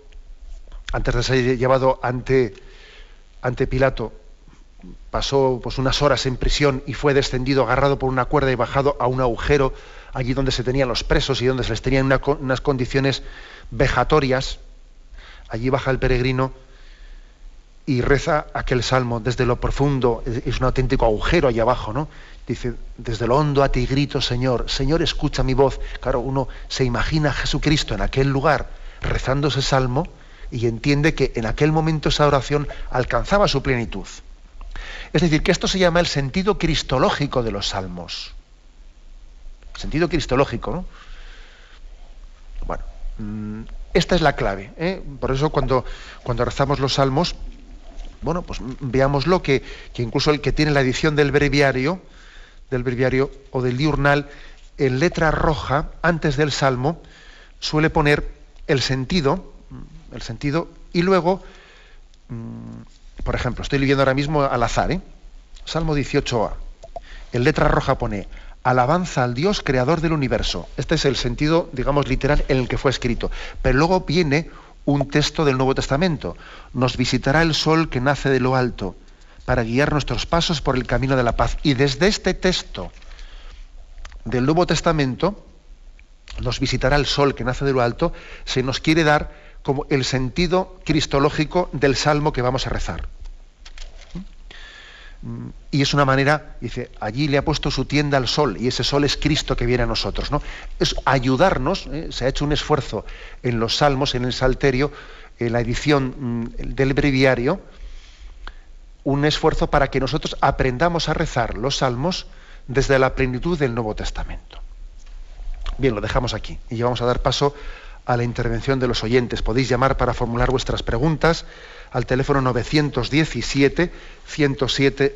antes de ser llevado ante, ante Pilato, pasó pues unas horas en prisión y fue descendido agarrado por una cuerda y bajado a un agujero allí donde se tenían los presos y donde se les tenían unas condiciones vejatorias. Allí baja el peregrino y reza aquel salmo desde lo profundo, es un auténtico agujero allá abajo, ¿no? Dice, desde lo hondo a ti grito, Señor, Señor, escucha mi voz. Claro, uno se imagina a Jesucristo en aquel lugar rezando ese salmo y entiende que en aquel momento esa oración alcanzaba su plenitud. Es decir, que esto se llama el sentido cristológico de los salmos. Sentido cristológico, ¿no? Bueno, mm, esta es la clave. ¿eh? Por eso cuando, cuando rezamos los salmos, bueno, pues veámoslo que, que incluso el que tiene la edición del breviario, del breviario o del diurnal, en letra roja, antes del salmo, suele poner el sentido, mm, el sentido, y luego, mm, por ejemplo, estoy leyendo ahora mismo al azar, ¿eh? Salmo 18a. En letra roja pone, alabanza al Dios creador del universo. Este es el sentido, digamos, literal en el que fue escrito. Pero luego viene un texto del Nuevo Testamento. Nos visitará el sol que nace de lo alto para guiar nuestros pasos por el camino de la paz. Y desde este texto del Nuevo Testamento, nos visitará el sol que nace de lo alto, se nos quiere dar como el sentido cristológico del salmo que vamos a rezar. Y es una manera, dice, allí le ha puesto su tienda al sol, y ese sol es Cristo que viene a nosotros. ¿no? Es ayudarnos, ¿eh? se ha hecho un esfuerzo en los salmos, en el salterio, en la edición mm, del breviario, un esfuerzo para que nosotros aprendamos a rezar los salmos desde la plenitud del Nuevo Testamento. Bien, lo dejamos aquí y vamos a dar paso a la intervención de los oyentes. Podéis llamar para formular vuestras preguntas al teléfono 917 107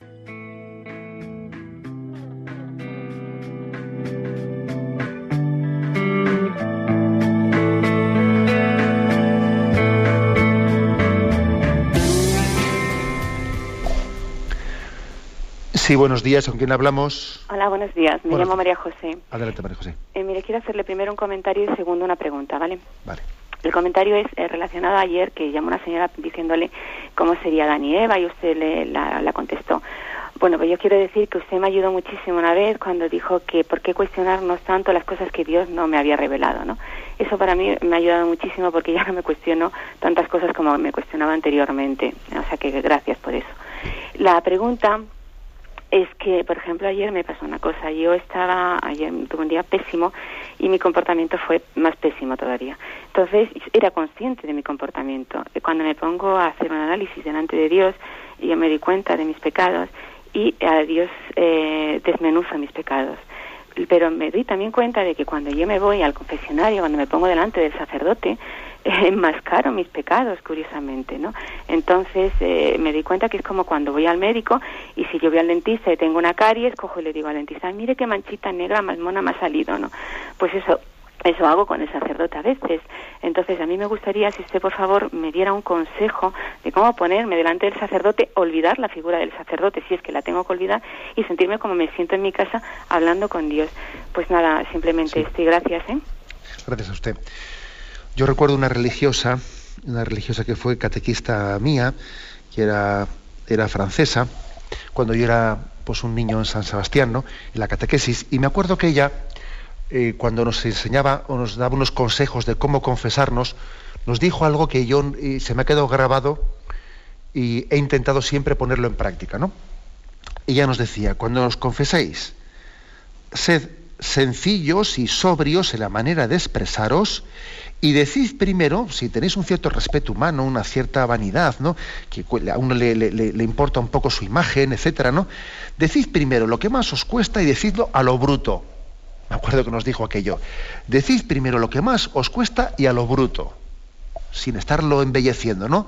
Sí, buenos días. ¿Con quién hablamos? Hola, buenos días. Me llamo María José. Adelante, María José. Eh, mire, quiero hacerle primero un comentario y segundo una pregunta, ¿vale? Vale. El comentario es eh, relacionado a ayer que llamó una señora diciéndole cómo sería Dani Eva y usted le, la, la contestó. Bueno, pues yo quiero decir que usted me ayudó muchísimo una vez cuando dijo que por qué cuestionarnos tanto las cosas que Dios no me había revelado, ¿no? Eso para mí me ha ayudado muchísimo porque ya no me cuestiono tantas cosas como me cuestionaba anteriormente. O sea que gracias por eso. La pregunta es que, por ejemplo, ayer me pasó una cosa. Yo estaba, ayer tuve un día pésimo y mi comportamiento fue más pésimo todavía. Entonces, era consciente de mi comportamiento. Cuando me pongo a hacer un análisis delante de Dios, yo me di cuenta de mis pecados y a Dios eh, desmenuza mis pecados. Pero me di también cuenta de que cuando yo me voy al confesionario, cuando me pongo delante del sacerdote, eh, enmascaro mis pecados, curiosamente, ¿no? Entonces eh, me di cuenta que es como cuando voy al médico y si yo voy al dentista y tengo una caries, cojo y le digo al dentista, mire qué manchita negra más mona me ha salido, ¿no? Pues eso, eso hago con el sacerdote a veces. Entonces, a mí me gustaría, si usted, por favor, me diera un consejo de cómo ponerme delante del sacerdote, olvidar la figura del sacerdote, si es que la tengo que olvidar, y sentirme como me siento en mi casa hablando con Dios. Pues nada, simplemente estoy. Gracias, ¿eh? Gracias a usted. Yo recuerdo una religiosa, una religiosa que fue catequista mía, que era, era francesa, cuando yo era pues un niño en San Sebastián, ¿no? En la catequesis, y me acuerdo que ella eh, cuando nos enseñaba o nos daba unos consejos de cómo confesarnos, nos dijo algo que yo se me ha quedado grabado y he intentado siempre ponerlo en práctica, ¿no? Ella nos decía, cuando os confeséis, sed sencillos y sobrios en la manera de expresaros y decid primero, si tenéis un cierto respeto humano, una cierta vanidad, ¿no? que a uno le, le, importa un poco su imagen, etcétera, ¿no? Decid primero lo que más os cuesta y decidlo a lo bruto. Me acuerdo que nos dijo aquello. Decid primero lo que más os cuesta y a lo bruto, sin estarlo embelleciendo, ¿no?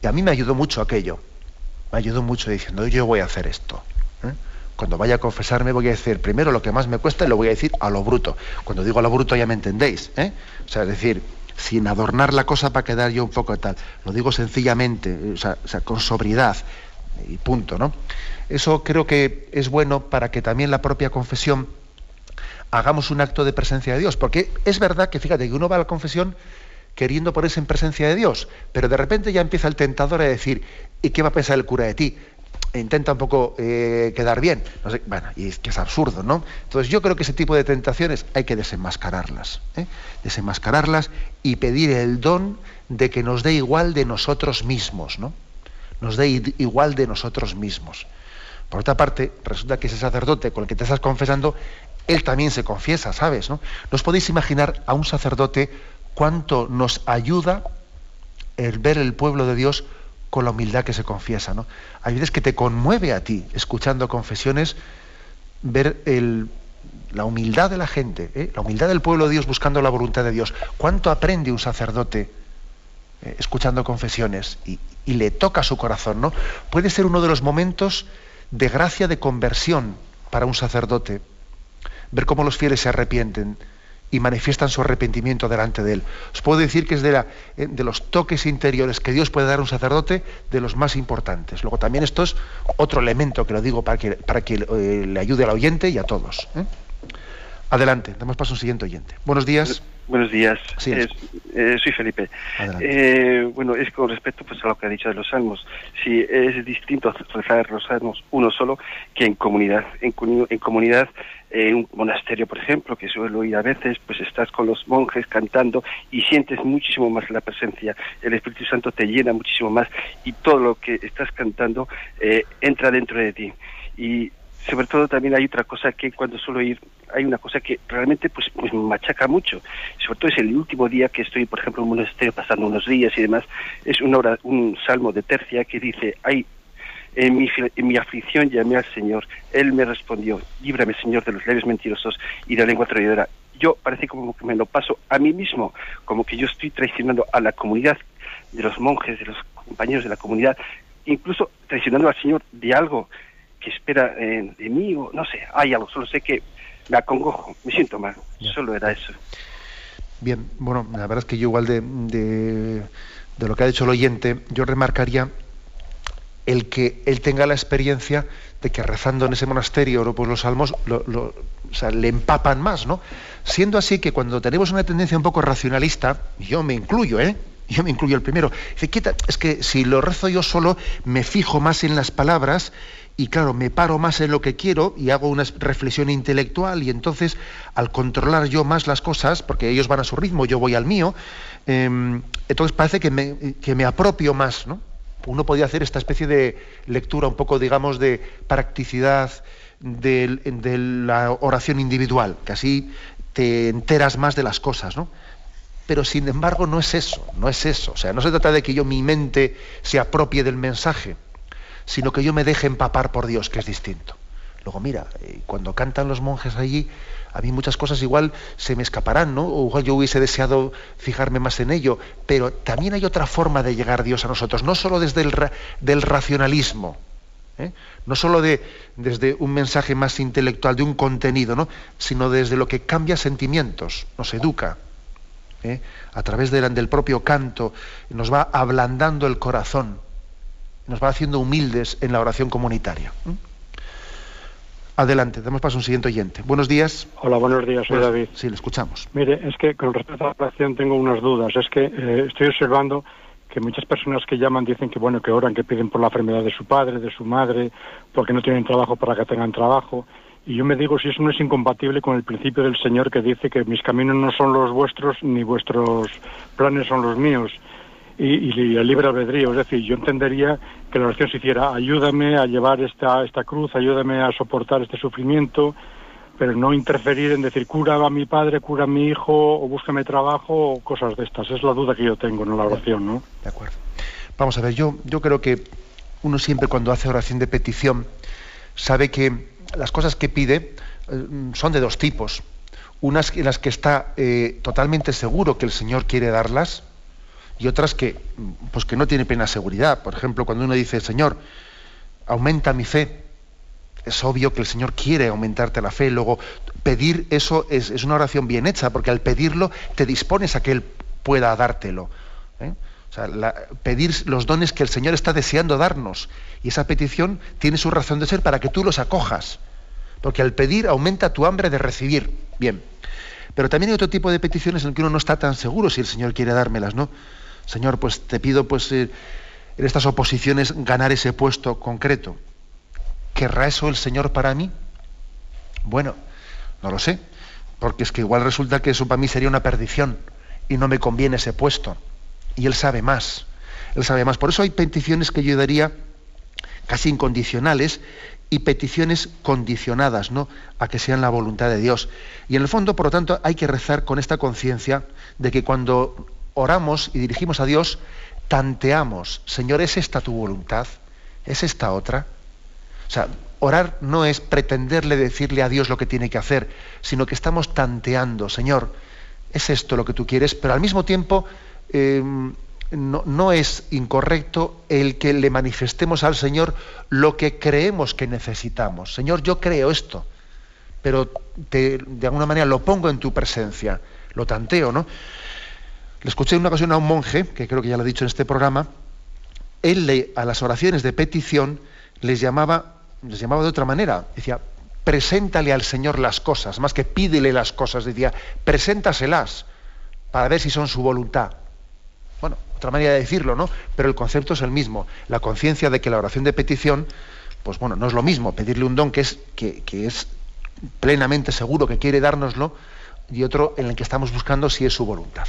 Y a mí me ayudó mucho aquello. Me ayudó mucho diciendo, yo voy a hacer esto. ¿Eh? Cuando vaya a confesarme voy a decir primero lo que más me cuesta y lo voy a decir a lo bruto. Cuando digo a lo bruto ya me entendéis. ¿eh? O sea, es decir, sin adornar la cosa para quedar yo un poco tal. Lo digo sencillamente, o sea, con sobriedad y punto, ¿no? Eso creo que es bueno para que también la propia confesión hagamos un acto de presencia de Dios. Porque es verdad que, fíjate, que uno va a la confesión queriendo ponerse en presencia de Dios, pero de repente ya empieza el tentador a decir, ¿y qué va a pensar el cura de ti? E intenta un poco eh, quedar bien. bueno, y es que es absurdo, ¿no? Entonces yo creo que ese tipo de tentaciones hay que desenmascararlas. ¿eh? Desenmascararlas y pedir el don de que nos dé igual de nosotros mismos, ¿no? Nos dé igual de nosotros mismos. Por otra parte, resulta que ese sacerdote con el que te estás confesando él también se confiesa, ¿sabes? ¿no? os podéis imaginar a un sacerdote cuánto nos ayuda el ver el pueblo de Dios con la humildad que se confiesa, ¿no? Hay veces que te conmueve a ti, escuchando confesiones, ver la humildad de la gente, ¿eh? la humildad del pueblo de Dios buscando la voluntad de Dios. ¿Cuánto aprende un sacerdote eh, escuchando confesiones y, y, le toca su corazón, ¿no? Puede ser uno de los momentos de gracia de conversión para un sacerdote ver cómo los fieles se arrepienten y manifiestan su arrepentimiento delante de Él. Os puedo decir que es de, la, eh, de los toques interiores que Dios puede dar a un sacerdote de los más importantes. Luego también esto es otro elemento que lo digo para que, para que eh, le ayude al oyente y a todos. ¿eh? Adelante, damos paso a un siguiente oyente. Buenos días. Buenos días. soy Felipe. bueno, es con respecto pues, a lo que ha dicho de los salmos. Si es distinto rezar los salmos uno solo que en comunidad. En, en comunidad en un monasterio, por ejemplo, que suelo ir a veces, pues estás con los monjes cantando y sientes muchísimo más la presencia. El Espíritu Santo te llena muchísimo más y todo lo que estás cantando eh, entra dentro de ti. Y sobre todo también hay otra cosa que cuando suelo ir, hay una cosa que realmente pues, pues machaca mucho. Sobre todo es el último día que estoy, por ejemplo, en un monasterio pasando unos días y demás, es una un salmo de tercia que dice, hay en mi, en mi aflicción llamé al Señor. Él me respondió, líbrame, Señor, de los labios mentirosos y de la lengua traidora. Yo parece como que me lo paso a mí mismo, como que yo estoy traicionando a la comunidad de los monjes, de los compañeros de la comunidad, incluso traicionando al Señor de algo que espera eh, de mí, o no sé, hay algo, solo sé que me acongojo, me siento mal, solo era eso. Bien, bueno, la verdad es que yo igual de, de, de lo que ha dicho el oyente, yo remarcaría el que él tenga la experiencia de que rezando en ese monasterio pues los salmos le empapan más, ¿no? Siendo así que cuando tenemos una tendencia un poco racionalista, yo me incluyo, ¿eh? Yo me incluyo el primero. es que si lo rezo yo solo, me fijo más en las palabras y claro, me paro más en lo que quiero y hago una reflexión intelectual y entonces al controlar yo más las cosas, porque ellos van a su ritmo, yo voy al mío, em, entonces parece que me, que me apropio más, ¿no? Uno podría hacer esta especie de lectura un poco, digamos, de practicidad de, de la oración individual, que así te enteras más de las cosas, ¿no? Pero sin embargo no es eso, no es eso. O sea, no se trata de que yo mi mente se apropie del mensaje, sino que yo me deje empapar por Dios, que es distinto. Luego, mira, eh, cuando cantan los monjes allí, a mí muchas cosas igual se me escaparán, ¿no? O igual yo hubiese deseado fijarme más en ello, pero también hay otra forma de llegar Dios a nosotros, no solo desde el del racionalismo, ¿eh? no solo de, desde un mensaje más intelectual, de un contenido, ¿no? sino desde lo que cambia sentimientos, nos educa. ¿eh? a través del propio canto, nos va ablandando el corazón, nos va haciendo humildes en la oración comunitaria. Adelante, damos paso a un siguiente oyente. Buenos días. Hola, buenos días, soy David. Sí, le escuchamos. Mire, es que con respecto a la oración tengo unas dudas. Es que eh, estoy observando que muchas personas que llaman dicen que bueno que oran, que piden por la enfermedad de su padre, de su madre, porque no tienen trabajo para que tengan trabajo. Y yo me digo si eso no es incompatible con el principio del Señor que dice que mis caminos no son los vuestros ni vuestros planes son los míos. Y, el libre albedrío, es decir, yo entendería que la oración se hiciera ayúdame a llevar esta, esta cruz, ayúdame a soportar este sufrimiento, pero no interferir en decir cura a mi padre, cura a mi hijo, o búscame trabajo, o cosas de estas. Es la duda que yo tengo en la oración, ¿no? De acuerdo. Vamos a ver, yo, yo creo que uno siempre cuando hace oración de petición sabe que las cosas que pide eh, son de dos tipos. Unas en las que está eh, totalmente seguro que el Señor quiere darlas y otras que, pues que no tiene plena seguridad. Por ejemplo, cuando uno dice, Señor, aumenta mi fe, es obvio que el Señor quiere aumentarte la fe. Luego, pedir eso es, una oración bien hecha, porque al pedirlo te dispones a que Él pueda dártelo. ¿eh? O sea, pedir los dones que el Señor está deseando darnos. Y esa petición tiene su razón de ser para que tú los acojas. Porque al pedir aumenta tu hambre de recibir. Bien. Pero también hay otro tipo de peticiones en que uno no está tan seguro si el Señor quiere dármelas, ¿no? Señor, pues te pido pues eh, en estas oposiciones ganar ese puesto concreto. ¿Querrá eso el Señor para mí? Bueno, no lo sé, porque es que igual resulta que eso para mí sería una perdición y no me conviene ese puesto y Él sabe más. Él sabe más. Por eso hay peticiones que yo daría casi incondicionales y peticiones condicionadas, ¿no? A que sean la voluntad de Dios. Y en el fondo, por lo tanto, hay que rezar con esta conciencia de que cuando oramos y dirigimos a Dios, tanteamos, Señor, ¿es esta tu voluntad? ¿Es esta otra? O sea, orar no es pretenderle decirle a Dios lo que tiene que hacer, sino que estamos tanteando, Señor, ¿es esto lo que tú quieres? Pero al mismo tiempo Em, no, es incorrecto el que le manifestemos al Señor lo que creemos que necesitamos. Señor, yo creo esto, pero de alguna manera lo pongo en tu presencia, lo tanteo, ¿no? Le escuché en una ocasión a un monje, que creo que ya lo he dicho en este programa, él a las oraciones de petición les llamaba, les llamaba de otra manera. Decía, preséntale al Señor las cosas, más que pídele las cosas, decía, preséntaselas para ver si son su voluntad. Bueno, otra manera de decirlo, ¿no? Pero el concepto es el mismo. La conciencia de que la oración de petición, pues bueno, no es lo mismo pedirle un don que es, que, es plenamente seguro que quiere dárnoslo y otro en el que estamos buscando si es su voluntad.